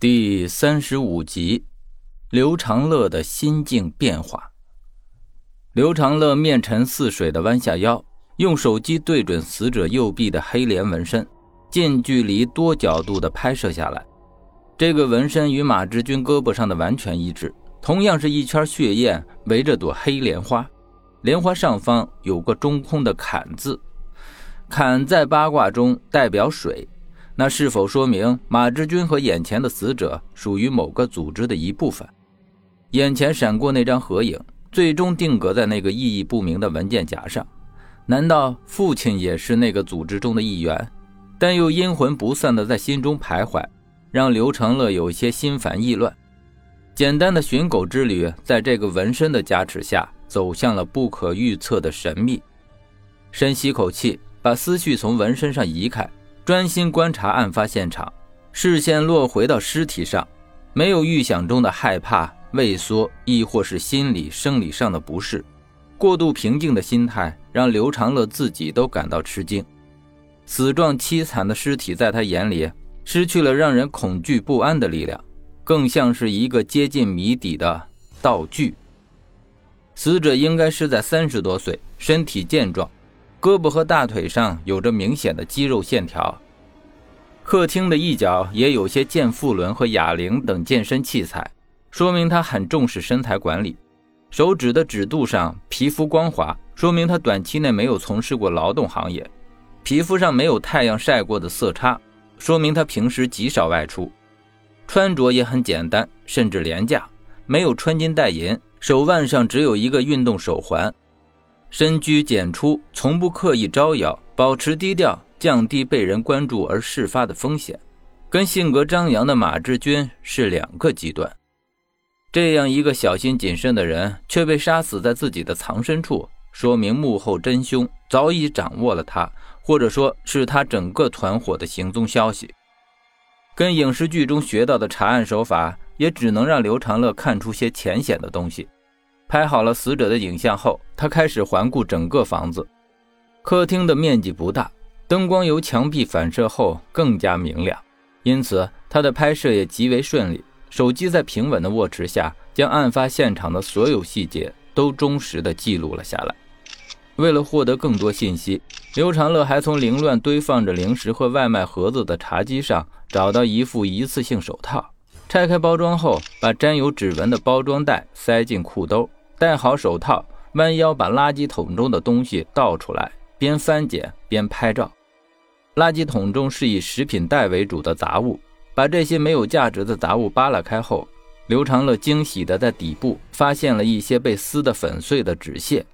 第三十五集，刘长乐的心境变化。刘长乐面沉似水的弯下腰，用手机对准死者右臂的黑莲纹身，近距离、多角度的拍摄下来。这个纹身与马志军胳膊上的完全一致，同样是一圈血焰围着朵黑莲花，莲花上方有个中空的“坎”字，“坎”在八卦中代表水。那是否说明马志军和眼前的死者属于某个组织的一部分？眼前闪过那张合影，最终定格在那个意义不明的文件夹上。难道父亲也是那个组织中的一员？但又阴魂不散的在心中徘徊，让刘长乐有些心烦意乱。简单的寻狗之旅，在这个纹身的加持下，走向了不可预测的神秘。深吸口气，把思绪从纹身上移开。专心观察案发现场，视线落回到尸体上，没有预想中的害怕、畏缩，亦或是心理、生理上的不适。过度平静的心态让刘长乐自己都感到吃惊。死状凄惨的尸体在他眼里失去了让人恐惧不安的力量，更像是一个接近谜底的道具。死者应该是在三十多岁，身体健壮。胳膊和大腿上有着明显的肌肉线条，客厅的一角也有些健腹轮和哑铃等健身器材，说明他很重视身材管理。手指的指肚上皮肤光滑，说明他短期内没有从事过劳动行业。皮肤上没有太阳晒过的色差，说明他平时极少外出。穿着也很简单，甚至廉价，没有穿金戴银，手腕上只有一个运动手环。深居简出，从不刻意招摇，保持低调，降低被人关注而事发的风险，跟性格张扬的马志军是两个极端。这样一个小心谨慎的人，却被杀死在自己的藏身处，说明幕后真凶早已掌握了他，或者说是他整个团伙的行踪消息。跟影视剧中学到的查案手法，也只能让刘长乐看出些浅显的东西。拍好了死者的影像后，他开始环顾整个房子。客厅的面积不大，灯光由墙壁反射后更加明亮，因此他的拍摄也极为顺利。手机在平稳的握持下，将案发现场的所有细节都忠实的记录了下来。为了获得更多信息，刘长乐还从凌乱堆放着零食和外卖盒子的茶几上找到一副一次性手套，拆开包装后，把沾有指纹的包装袋塞进裤兜。戴好手套，弯腰把垃圾桶中的东西倒出来，边翻捡边拍照。垃圾桶中是以食品袋为主的杂物，把这些没有价值的杂物扒拉开后，刘长乐惊喜地在底部发现了一些被撕得粉碎的纸屑。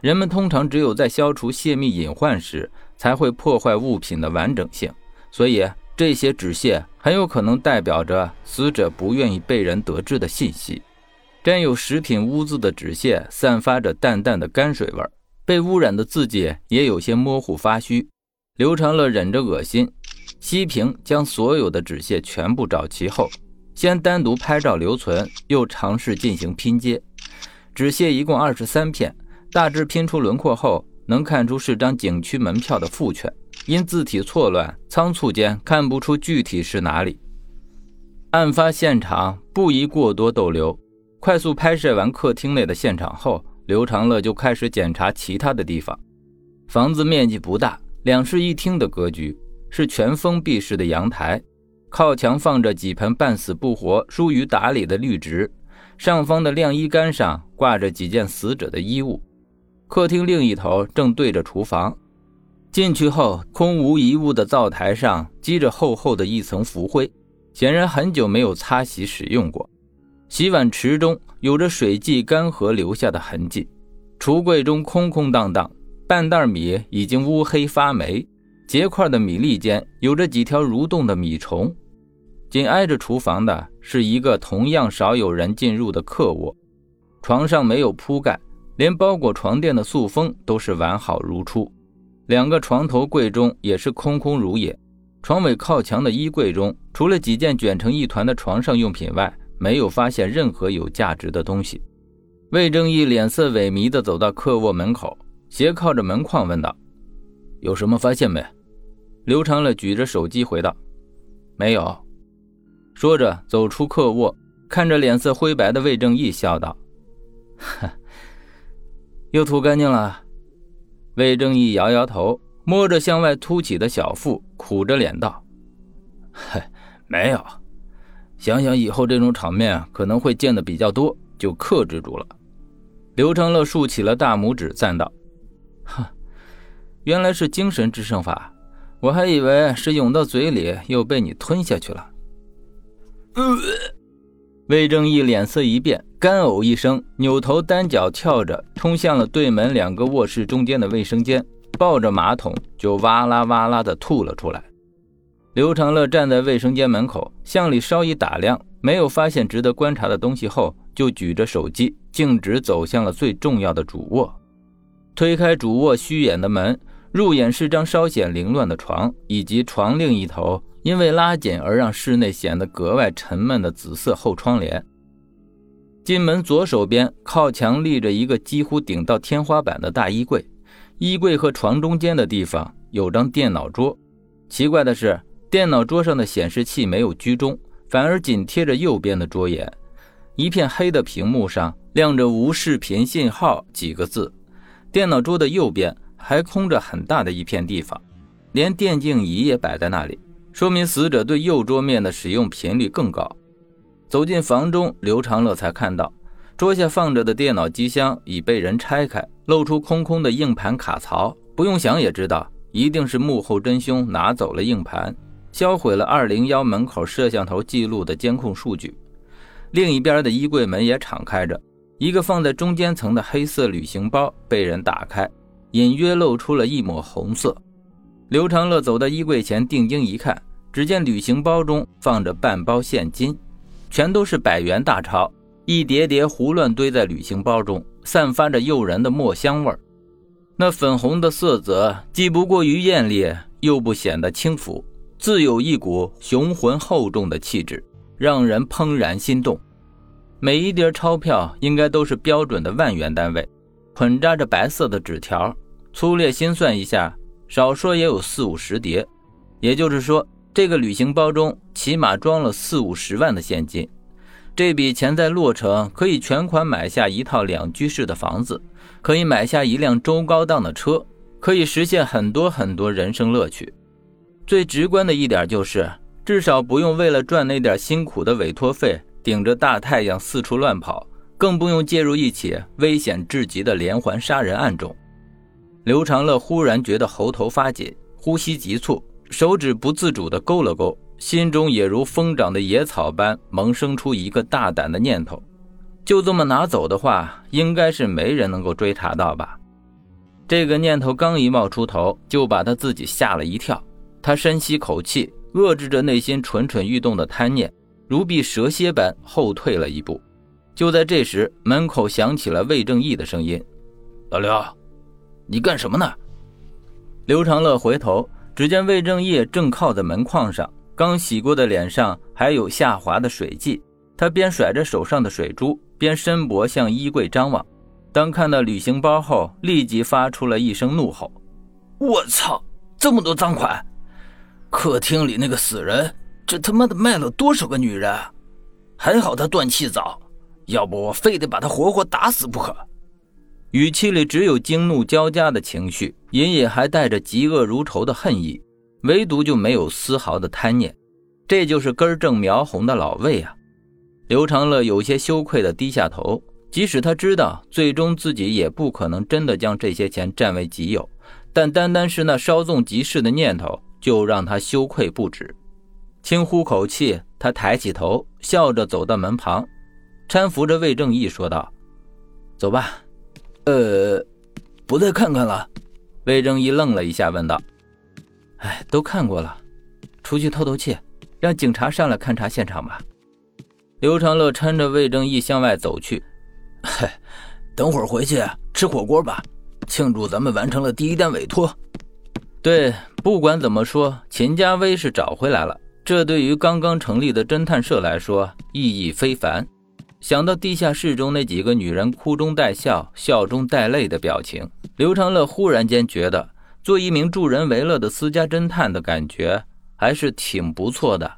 人们通常只有在消除泄密隐患时，才会破坏物品的完整性，所以这些纸屑很有可能代表着死者不愿意被人得知的信息。沾有食品污渍的纸屑散发着淡淡的泔水味被污染的字迹也有些模糊发虚。刘长乐忍着恶心，西平，将所有的纸屑全部找齐后，先单独拍照留存，又尝试进行拼接。纸屑一共二十三片，大致拼出轮廓后，能看出是张景区门票的复券，因字体错乱，仓促间看不出具体是哪里。案发现场不宜过多逗留。快速拍摄完客厅内的现场后，刘长乐就开始检查其他的地方。房子面积不大，两室一厅的格局，是全封闭式的阳台，靠墙放着几盆半死不活、疏于打理的绿植，上方的晾衣杆上挂着几件死者的衣物。客厅另一头正对着厨房，进去后空无一物的灶台上积着厚厚的一层浮灰，显然很久没有擦洗使用过。洗碗池中有着水迹干涸留下的痕迹，橱柜中空空荡荡，半袋米已经乌黑发霉，结块的米粒间有着几条蠕动的米虫。紧挨着厨房的是一个同样少有人进入的客卧，床上没有铺盖，连包裹床垫的塑封都是完好如初。两个床头柜中也是空空如也，床尾靠墙的衣柜中除了几件卷成一团的床上用品外，没有发现任何有价值的东西。魏正义脸色萎靡地走到客卧门口，斜靠着门框问道：“有什么发现没？”刘长乐举着手机回道：“没有。”说着走出客卧，看着脸色灰白的魏正义，笑道：“哈，又涂干净了。”魏正义摇摇头，摸着向外凸起的小腹，苦着脸道：“嗨，没有。想想以后这种场面可能会见的比较多，就克制住了。”刘长乐竖起了大拇指，赞道：“哼，原来是精神制胜法，我还以为是涌到嘴里又被你吞下去了。”呃，魏正义脸色一变，干呕一声，扭头单脚跳着冲向了对门两个卧室中间的卫生间，抱着马桶就哇啦哇啦的吐了出来。刘长乐站在卫生间门口，向里稍一打量，没有发现值得观察的东西后，就举着手机，径直走向了最重要的主卧。推开主卧虚掩的门，入眼是张稍显凌乱的床，以及床另一头。因为拉紧而让室内显得格外沉闷的紫色厚窗帘。进门左手边靠墙立着一个几乎顶到天花板的大衣柜，衣柜和床中间的地方有张电脑桌。奇怪的是，电脑桌上的显示器没有居中，反而紧贴着右边的桌沿。一片黑的屏幕上亮着“无视频信号”几个字。电脑桌的右边还空着很大的一片地方，连电竞仪也摆在那里。说明死者对右桌面的使用频率更高。走进房中，刘长乐才看到桌下放着的电脑机箱已被人拆开，露出空空的硬盘卡槽。不用想也知道，一定是幕后真凶拿走了硬盘，销毁了二零幺门口摄像头记录的监控数据。另一边的衣柜门也敞开着，一个放在中间层的黑色旅行包被人打开，隐约露出了一抹红色。刘长乐走到衣柜前，定睛一看，只见旅行包中放着半包现金，全都是百元大钞，一叠叠胡乱堆在旅行包中，散发着诱人的墨香味儿。那粉红的色泽既不过于艳丽，又不显得轻浮，自有一股雄浑厚重的气质，让人怦然心动。每一叠钞票应该都是标准的万元单位，捆扎着白色的纸条，粗略心算一下。少说也有四五十叠，也就是说，这个旅行包中起码装了四五十万的现金。这笔钱在洛城可以全款买下一套两居室的房子，可以买下一辆中高档的车，可以实现很多很多人生乐趣。最直观的一点就是，至少不用为了赚那点辛苦的委托费，顶着大太阳四处乱跑，更不用介入一起危险至极的连环杀人案中。刘长乐忽然觉得喉头发紧，呼吸急促，手指不自主地勾了勾，心中也如疯长的野草般萌生出一个大胆的念头：就这么拿走的话，应该是没人能够追查到吧？这个念头刚一冒出头，就把他自己吓了一跳。他深吸口气，遏制着内心蠢蠢欲动的贪念，如避蛇蝎般后退了一步。就在这时，门口响起了魏正义的声音：“老刘。”你干什么呢？刘长乐回头，只见魏正义正靠在门框上，刚洗过的脸上还有下滑的水迹。他边甩着手上的水珠，边伸脖向衣柜张望。当看到旅行包后，立即发出了一声怒吼：“我操！这么多赃款！客厅里那个死人，这他妈的卖了多少个女人？还好他断气早，要不我非得把他活活打死不可。”语气里只有惊怒交加的情绪，隐隐还带着嫉恶如仇的恨意，唯独就没有丝毫的贪念。这就是根正苗红的老魏啊！刘长乐有些羞愧地低下头，即使他知道最终自己也不可能真的将这些钱占为己有，但单单是那稍纵即逝的念头，就让他羞愧不止。轻呼口气，他抬起头，笑着走到门旁，搀扶着魏正义说道：“走吧。”呃，不再看看了。魏正义愣了一下，问道：“哎，都看过了，出去透透气，让警察上来勘察现场吧。”刘长乐搀着魏正义向外走去。“嗨，等会儿回去吃火锅吧，庆祝咱们完成了第一单委托。”对，不管怎么说，秦家威是找回来了，这对于刚刚成立的侦探社来说意义非凡。想到地下室中那几个女人哭中带笑、笑中带泪的表情，刘长乐忽然间觉得做一名助人为乐的私家侦探的感觉还是挺不错的。